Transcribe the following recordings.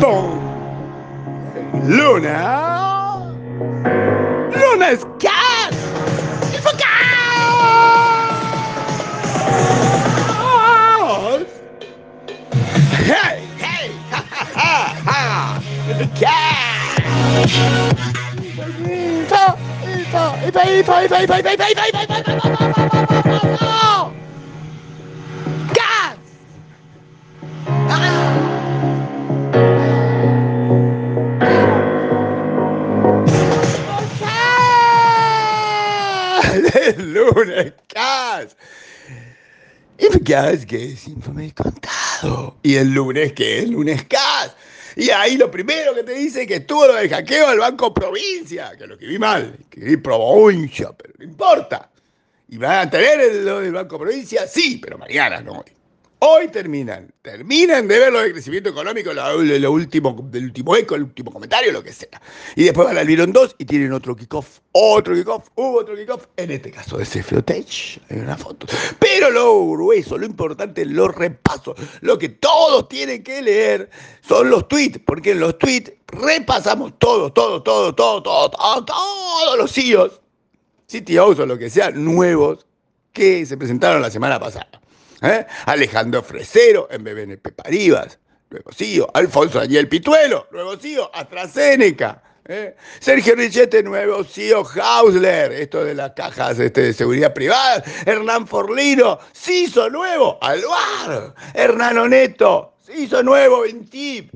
Boom. Luna. Luna's gas. You forgot. Hey, hey, ha ha ha ha. Gas. El lunes, gas. Y gas que es infame contado. Y el lunes que es lunes gas. Y ahí lo primero que te dice es que estuvo lo del hackeo al Banco Provincia, que lo escribí mal, escribí Provincia, pero no importa. ¿Y van a tener el, lo del Banco Provincia? Sí, pero mañana no hoy. Terminan, terminan de ver lo de crecimiento económico, lo, último, del último eco, el último comentario, lo que sea. Y después van al Vieron 2 y tienen otro kickoff, otro kickoff, hubo otro kickoff, en este caso de Cefrotech, hay una foto. Pero lo grueso, lo importante, lo repaso, lo que todos tienen que leer son los tweets, porque en los tweets repasamos todo, todo, todo, todo, todo, todos los CEOs, CTOs o lo que sea, nuevos que se presentaron la semana pasada. ¿Eh? Alejandro Fresero en BBNP Paribas, nuevo CEO. Alfonso Daniel Pituelo, nuevo CEO. AstraZeneca. ¿eh? Sergio Richete, nuevo CEO Hausler, esto de las cajas este, de seguridad privada. Hernán Forlino, CISO nuevo, Alvar. Hernán Oneto, CISO nuevo, Intip.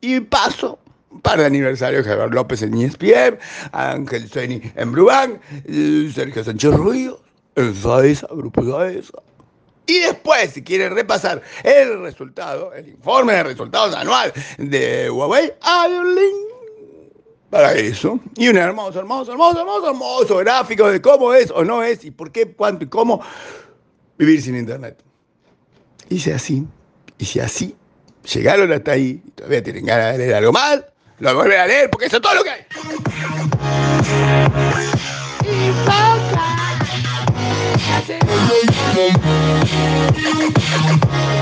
Y paso, un par de aniversarios, Javier López en E ESPN, Ángel Sueni en Brubank, Sergio Sánchez Ruiz en Saesa, Grupo Saesa. Y después, si quieren repasar el resultado, el informe de resultados anual de Huawei, hay un link para eso. Y un hermoso, hermoso, hermoso, hermoso, hermoso gráfico de cómo es o no es y por qué, cuánto y cómo vivir sin internet. Y si así, y si así llegaron hasta ahí y todavía tienen ganas de leer algo más, lo vuelven a leer porque eso es todo lo que hay.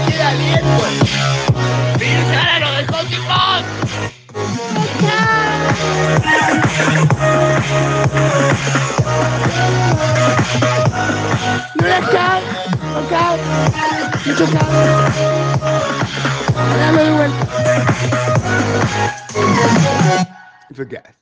Queda aliento. Virgen, lo dejó sin voz. No la cae, no cae, mucho cae. Dame de vuelta. It's a gas.